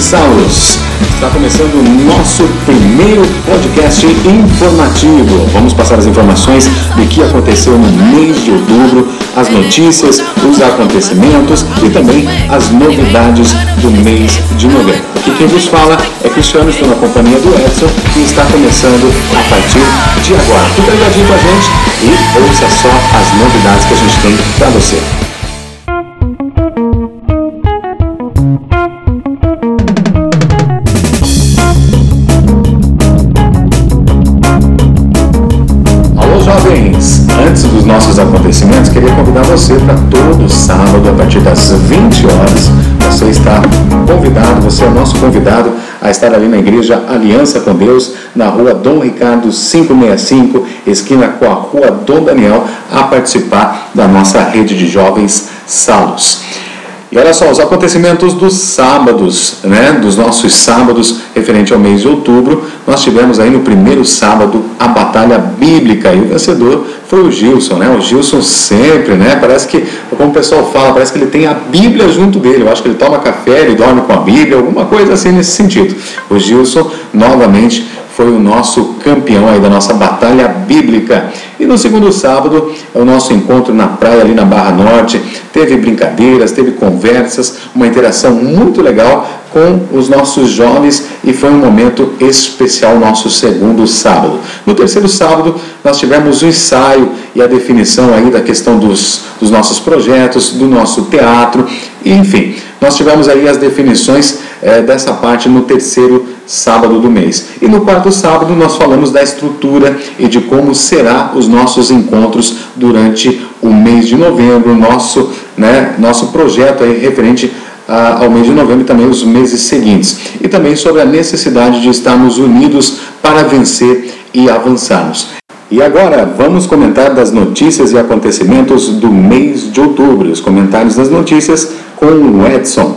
jovens Saulos! Está começando o nosso primeiro podcast informativo. Vamos passar as informações do que aconteceu no mês de outubro, as notícias, os acontecimentos e também as novidades do mês de novembro. Aqui quem vos fala é Cristiano, estou na companhia do Edson e está começando a partir de agora. Fica ligadinho com a gente e ouça só as novidades que a gente tem para você. Você para todo sábado, a partir das 20 horas. Você está convidado, você é o nosso convidado a estar ali na igreja Aliança com Deus, na rua Dom Ricardo 565, esquina com a rua Dom Daniel, a participar da nossa rede de jovens Salos. E olha só, os acontecimentos dos sábados, né, dos nossos sábados referente ao mês de outubro, nós tivemos aí no primeiro sábado a batalha bíblica e o vencedor foi o Gilson, né? O Gilson sempre, né? Parece que, como o pessoal fala, parece que ele tem a Bíblia junto dele. Eu acho que ele toma café, ele dorme com a Bíblia, alguma coisa assim nesse sentido. O Gilson novamente foi o nosso campeão aí da nossa batalha bíblica. E no segundo sábado, é o nosso encontro na praia ali na Barra Norte. Teve brincadeiras, teve conversas, uma interação muito legal com os nossos jovens e foi um momento especial nosso segundo sábado. No terceiro sábado, nós tivemos o ensaio e a definição aí da questão dos, dos nossos projetos, do nosso teatro, enfim, nós tivemos aí as definições é, dessa parte no terceiro sábado do mês. E no quarto sábado nós falamos da estrutura e de como será os nossos encontros durante o mês de novembro, nosso, né, nosso projeto aí referente a, ao mês de novembro e também os meses seguintes. E também sobre a necessidade de estarmos unidos para vencer e avançarmos. E agora vamos comentar das notícias e acontecimentos do mês de outubro. Os comentários das notícias com o Edson.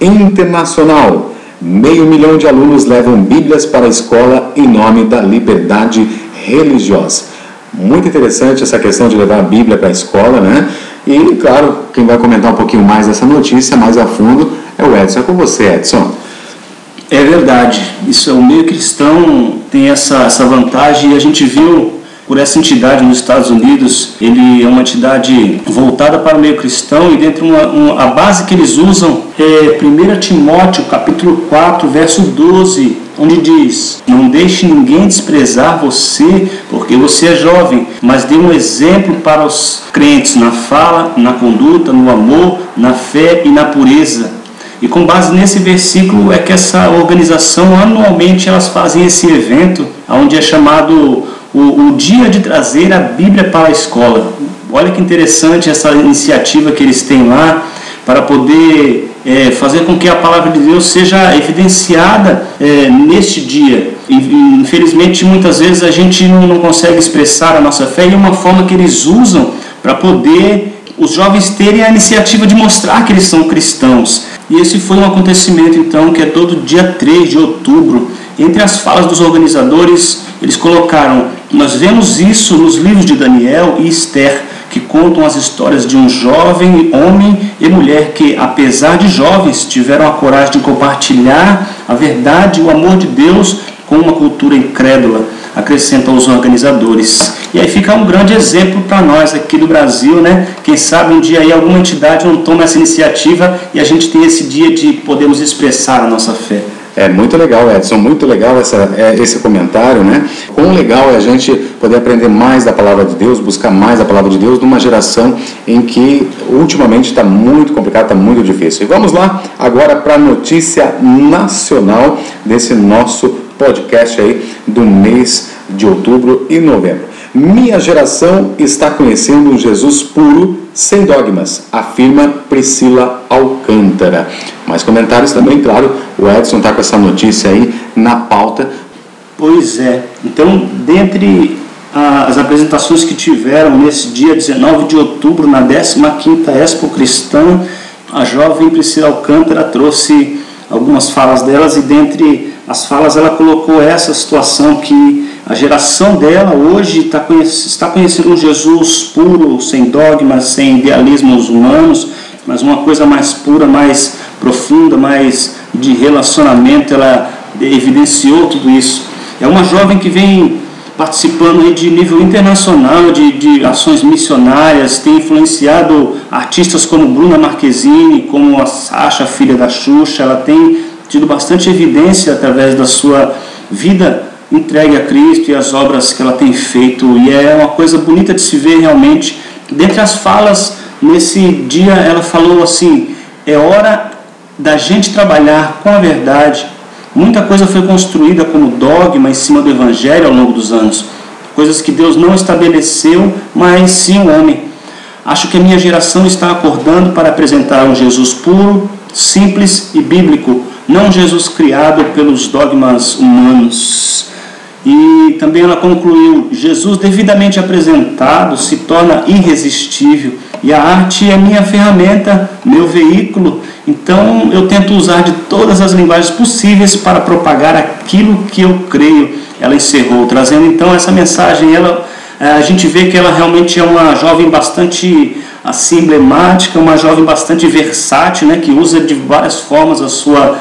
Internacional. Meio milhão de alunos levam Bíblias para a escola em nome da liberdade religiosa. Muito interessante essa questão de levar a Bíblia para a escola, né? E, claro, quem vai comentar um pouquinho mais dessa notícia, mais a fundo, é o Edson. É com você, Edson. É verdade. Isso é o meio cristão tem essa, essa vantagem e a gente viu por essa entidade nos Estados Unidos. Ele é uma entidade voltada para o meio cristão e dentro uma, uma, a base que eles usam é 1 Timóteo capítulo 4, verso 12, onde diz: Não deixe ninguém desprezar você, porque você é jovem, mas dê um exemplo para os crentes na fala, na conduta, no amor, na fé e na pureza. E com base nesse versículo é que essa organização anualmente elas fazem esse evento, onde é chamado o, o dia de trazer a Bíblia para a escola. Olha que interessante essa iniciativa que eles têm lá para poder é, fazer com que a palavra de Deus seja evidenciada é, neste dia. Infelizmente, muitas vezes a gente não, consegue expressar a nossa fé e é uma forma que eles usam para poder os jovens terem a iniciativa de mostrar que eles são cristãos. E esse foi um acontecimento, então, que é todo dia 3 de outubro. Entre as falas dos organizadores, eles colocaram: Nós vemos isso nos livros de Daniel e Esther, que contam as histórias de um jovem homem e mulher que, apesar de jovens, tiveram a coragem de compartilhar a verdade e o amor de Deus com uma cultura incrédula, acrescentam os organizadores. E aí fica um grande exemplo para nós aqui do Brasil, né? Quem sabe um dia aí alguma entidade não toma essa iniciativa e a gente tem esse dia de podermos expressar a nossa fé. É muito legal, Edson, muito legal essa, é, esse comentário, né? Quão legal é a gente poder aprender mais da palavra de Deus, buscar mais da palavra de Deus numa geração em que ultimamente está muito complicado, está muito difícil. E vamos lá agora para a notícia nacional desse nosso podcast aí do mês de outubro e novembro. Minha geração está conhecendo um Jesus puro, sem dogmas, afirma Priscila Alcântara. Mais comentários também, claro, o Edson está com essa notícia aí na pauta. Pois é, então, dentre as apresentações que tiveram nesse dia 19 de outubro, na 15ª Expo Cristã, a jovem Priscila Alcântara trouxe algumas falas delas e dentre as falas ela colocou essa situação que a geração dela hoje está está conhecendo um Jesus puro, sem dogmas, sem idealismos humanos, mas uma coisa mais pura, mais profunda, mais de relacionamento, ela evidenciou tudo isso. É uma jovem que vem participando de nível internacional de, de ações missionárias, tem influenciado artistas como Bruna Marquezine, como a Sasha, filha da Xuxa, ela tem tido bastante evidência através da sua vida entregue a Cristo e as obras que ela tem feito, e é uma coisa bonita de se ver realmente. Dentre as falas, nesse dia ela falou assim: é hora da gente trabalhar com a verdade, Muita coisa foi construída como dogma em cima do Evangelho ao longo dos anos, coisas que Deus não estabeleceu, mas sim o homem. Acho que a minha geração está acordando para apresentar um Jesus puro, simples e bíblico, não um Jesus criado pelos dogmas humanos. E também ela concluiu: Jesus devidamente apresentado se torna irresistível e a arte é minha ferramenta, meu veículo. Então eu tento usar de todas as linguagens possíveis para propagar aquilo que eu creio. Ela encerrou, trazendo então essa mensagem. Ela, eh, a gente vê que ela realmente é uma jovem bastante assim emblemática, uma jovem bastante versátil, né, que usa de várias formas a sua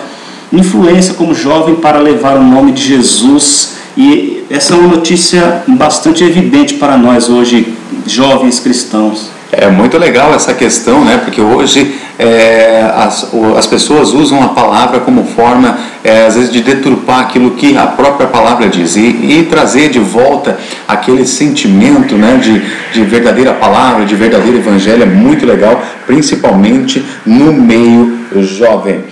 influência como jovem para levar o nome de Jesus. E essa é uma notícia bastante evidente para nós hoje, jovens cristãos. É muito legal essa questão, né? Porque hoje é, as, as pessoas usam a palavra como forma, é, às vezes, de deturpar aquilo que a própria palavra diz e, e trazer de volta aquele sentimento né, de, de verdadeira palavra, de verdadeiro evangelho. É muito legal, principalmente no meio jovem.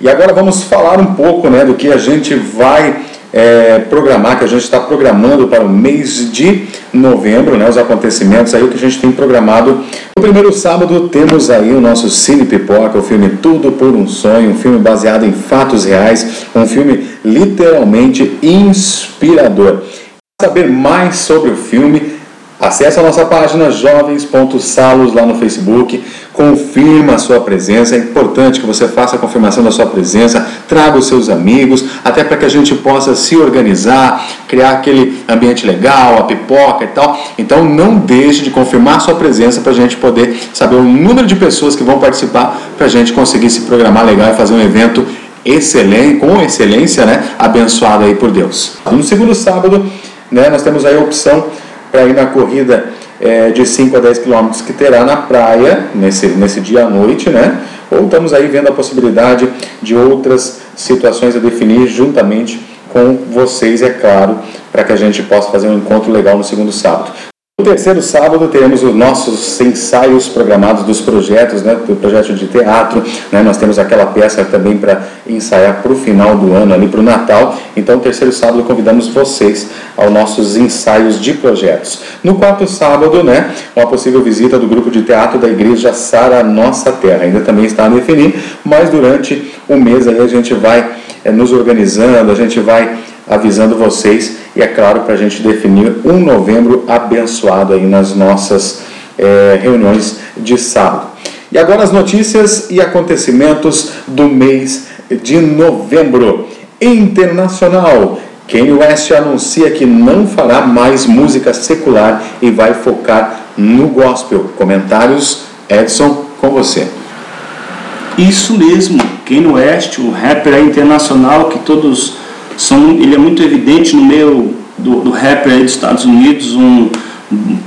E agora vamos falar um pouco né, do que a gente vai é, programar, que a gente está programando para o mês de novembro, né, os acontecimentos aí, que a gente tem programado. No primeiro sábado temos aí o nosso Cine Pipoca, o filme Tudo por um Sonho, um filme baseado em fatos reais, um filme literalmente inspirador. Para saber mais sobre o filme, Acesse a nossa página jovens.salos lá no Facebook, confirma a sua presença, é importante que você faça a confirmação da sua presença, traga os seus amigos, até para que a gente possa se organizar, criar aquele ambiente legal, a pipoca e tal. Então não deixe de confirmar a sua presença para a gente poder saber o número de pessoas que vão participar, para a gente conseguir se programar legal e fazer um evento excelente, com excelência, né, abençoado aí por Deus. No segundo sábado, né, nós temos aí a opção para ir na corrida é, de 5 a 10 quilômetros que terá na praia, nesse, nesse dia à noite, né? Ou estamos aí vendo a possibilidade de outras situações a definir juntamente com vocês, é claro, para que a gente possa fazer um encontro legal no segundo sábado. No terceiro sábado teremos os nossos ensaios programados dos projetos, né, do projeto de teatro. Né, nós temos aquela peça também para ensaiar para o final do ano, ali para o Natal. Então, terceiro sábado convidamos vocês aos nossos ensaios de projetos. No quarto sábado, né, uma possível visita do grupo de teatro da igreja Sara Nossa Terra. Ainda também está a definir, mas durante o mês aí a gente vai é, nos organizando, a gente vai avisando vocês e é claro para a gente definir um novembro abençoado aí nas nossas é, reuniões de sábado. E agora as notícias e acontecimentos do mês de novembro. Internacional. Kanye West anuncia que não fará mais música secular e vai focar no gospel. Comentários, Edson, com você. Isso mesmo, Kanye West, o rapper internacional que todos são, ele é muito evidente no meio do, do rapper aí dos Estados Unidos, um,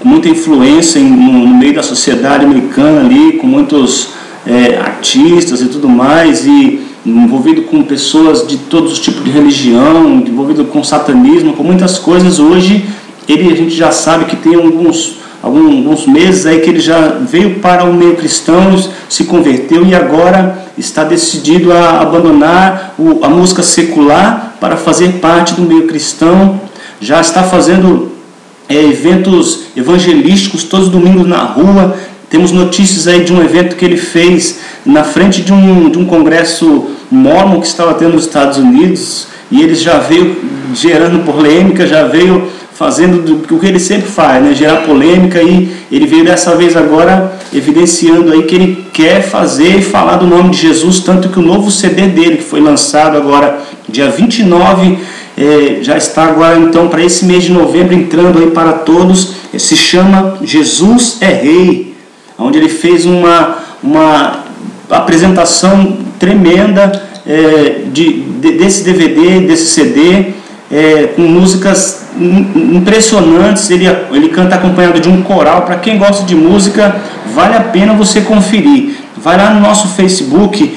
muita influência em, no, no, meio da sociedade americana ali, com muitos é, artistas e tudo mais, e envolvido com pessoas de todos os tipos de religião, envolvido com satanismo, com muitas coisas. Hoje ele a gente já sabe que tem alguns alguns meses aí que ele já veio para o meio cristão, se converteu e agora está decidido a abandonar a música secular para fazer parte do meio cristão. Já está fazendo é, eventos evangelísticos todos os domingos na rua. Temos notícias aí de um evento que ele fez na frente de um, de um congresso mormon que estava tendo nos Estados Unidos e ele já veio gerando polêmica, já veio fazendo o que ele sempre faz, né? gerar polêmica e ele veio dessa vez agora evidenciando aí que ele quer fazer e falar do nome de Jesus, tanto que o novo CD dele, que foi lançado agora dia 29, é, já está agora então para esse mês de novembro entrando aí para todos, se chama Jesus é Rei, onde ele fez uma, uma apresentação tremenda é, de, de, desse DVD, desse CD, é, com músicas impressionantes. Ele, ele canta acompanhado de um coral. Para quem gosta de música, vale a pena você conferir. Vai lá no nosso Facebook,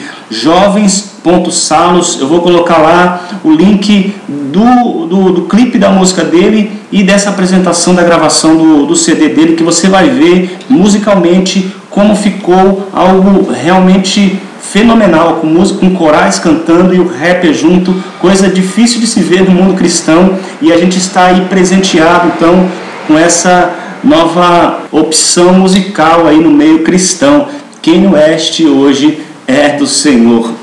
jovens.salos. Eu vou colocar lá o link do, do, do, clipe da música dele e dessa apresentação da gravação do, do CD dele, que você vai ver musicalmente como ficou algo realmente fenomenal, com música, com corais cantando e o rapper junto, coisa difícil de se ver no mundo cristão e a gente está aí presenteado então com essa nova opção musical aí no meio cristão. Kanye West hoje é do Senhor.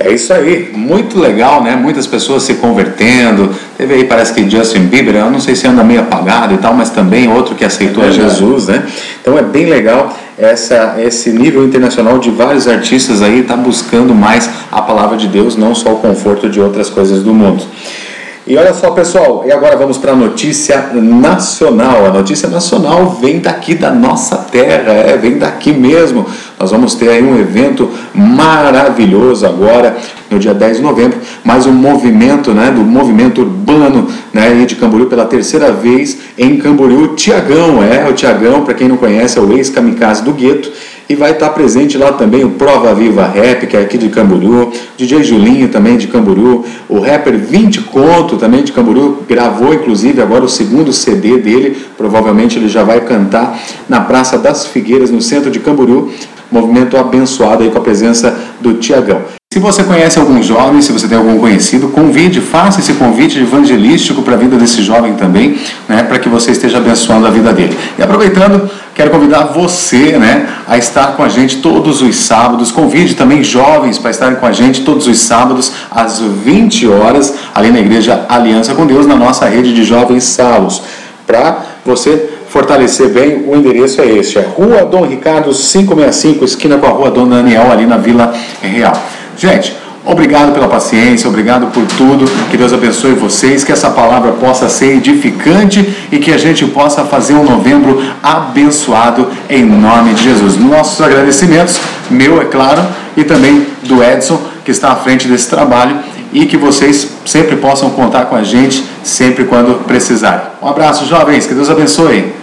É isso aí, muito legal, né? Muitas pessoas se convertendo. Teve aí, parece que Justin Bieber, eu não sei se anda meio apagado e tal, mas também outro que aceitou é Jesus, né? Então é bem legal essa, esse nível internacional de vários artistas aí tá buscando mais a palavra de Deus, não só o conforto de outras coisas do mundo. E olha só, pessoal, e agora vamos para a notícia nacional. A notícia nacional vem daqui da nossa terra, é, vem daqui mesmo. Nós vamos ter aí um evento maravilhoso agora, no dia 10 de novembro, mais um movimento, né, do movimento urbano, né, de Camboriú pela terceira vez em Camboriú, Tiagão, é, o Tiagão, para quem não conhece, é o ex-kamikaze do gueto, e vai estar presente lá também o Prova Viva Rap, que é aqui de Camboriú, DJ Julinho também de Camboriú, o rapper 20 Conto também de Camboriú, gravou inclusive agora o segundo CD dele, provavelmente ele já vai cantar na Praça das Figueiras, no centro de Camboriú, movimento abençoado aí com a presença do Tiagão. Se você conhece algum jovem, se você tem algum conhecido, convide, faça esse convite evangelístico para a vida desse jovem também, né, para que você esteja abençoando a vida dele. E aproveitando, quero convidar você né, a estar com a gente todos os sábados. Convide também jovens para estarem com a gente todos os sábados, às 20 horas, ali na Igreja Aliança com Deus, na nossa rede de jovens salvos. Para você fortalecer bem, o endereço é este: é Rua Dom Ricardo 565, esquina com a Rua Dom Daniel, ali na Vila Real. Gente, obrigado pela paciência, obrigado por tudo. Que Deus abençoe vocês, que essa palavra possa ser edificante e que a gente possa fazer um novembro abençoado em nome de Jesus. Nossos agradecimentos, meu, é claro, e também do Edson, que está à frente desse trabalho e que vocês sempre possam contar com a gente sempre quando precisarem. Um abraço, jovens, que Deus abençoe.